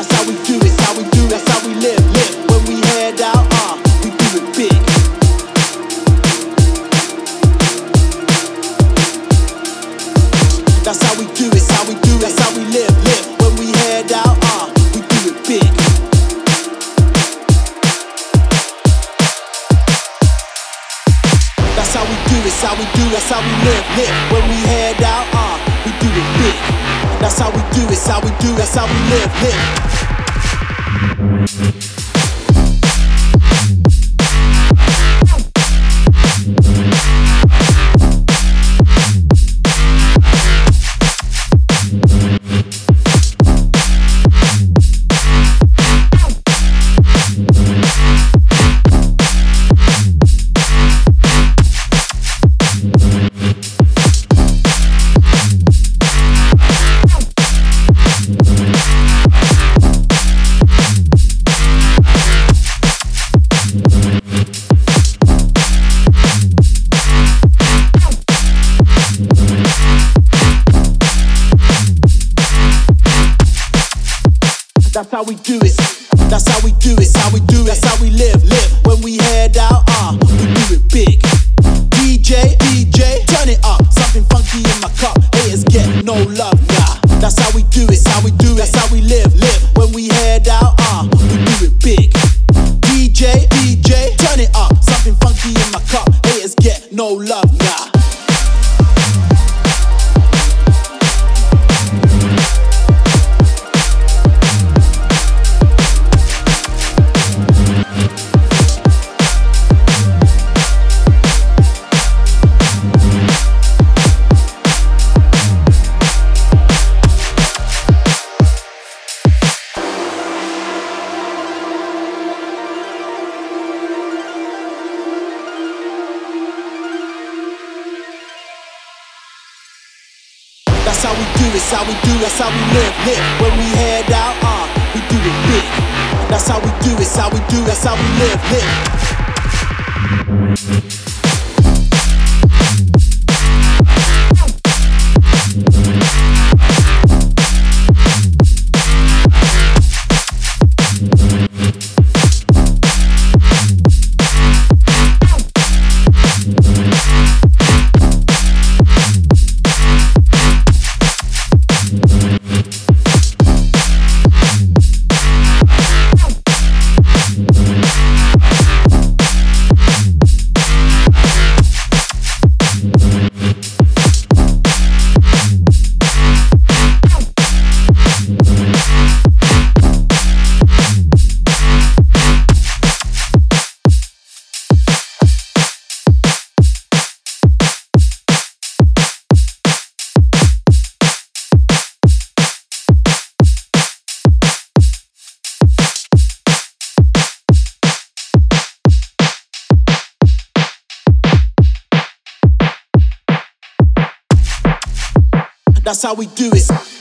That's how we do it, how we do it, that's how we live, live. When we head out, ah, uh, we do it big. That's how we do it, how we do it, that's how we live, live. When we head out, ah, uh, we do it big. That's how we do it, how we do, that's how we live, live. When we head out, ah, uh, we do it big that's how we do, it's how we do, that's how we live, live. That's how we do it. That's how we do it. That's how we do it. That's how we live. Live. When we head out, ah, uh, we do it big. DJ, DJ, turn it up. Something funky in my cup. Haters get no love, nah. That's how we do it. That's how we do it. That's how we live. Live. When we head out, ah, uh, we do it big. DJ, DJ, turn it up. Something funky in my cup. Haters get no love, how we do that's how we do that's how we live, live. When we head out, uh, we do it big. That's how we do it, that's how we do that's how we live, live. That's how we do it.